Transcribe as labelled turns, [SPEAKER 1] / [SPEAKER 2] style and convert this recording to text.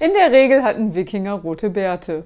[SPEAKER 1] In der Regel hatten Wikinger rote Bärte.